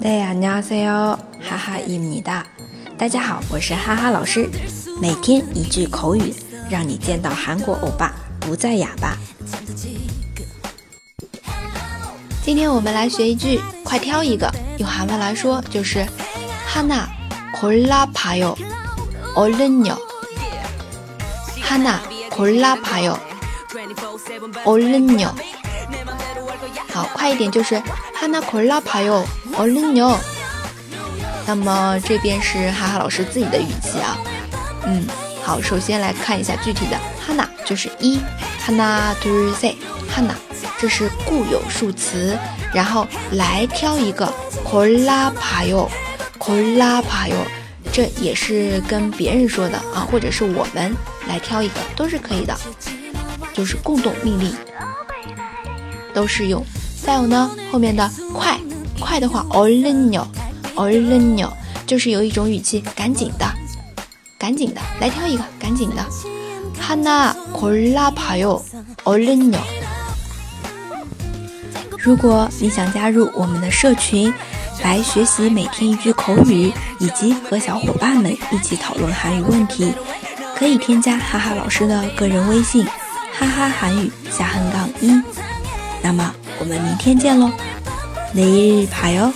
大家好，哈哈伊米达。大家好，我是哈哈老师。每天一句口语，让你见到韩国欧巴不再哑巴。今天我们来学一句，快挑一个。用韩文来说就是하나골라봐요얼른요하나골라봐요얼른요好，快一点就是哈娜库拉帕哟， 哦哩牛。那么这边是哈哈老师自己的语气啊，嗯，好，首先来看一下具体的哈娜就是一，哈娜둘셋哈娜，这是固有数词，然后来挑一个库拉帕哟，库拉帕哟，这也是跟别人说的啊，或者是我们来挑一个都是可以的，就是共同命令，都是用。再有呢，后面的快快的话，얼른 요， 얼른 요， 就是有一种语气，赶紧的，赶紧的，来挑一个，赶紧的。하나골라봐 요， 얼른 요。 如果你想加入我们的社群，来学习每天一句口语，以及和小伙伴们一起讨论韩语问题，可以添加哈哈老师的个人微信，哈哈韩语下横杠一。那么。我们明天见喽， 내일 봐요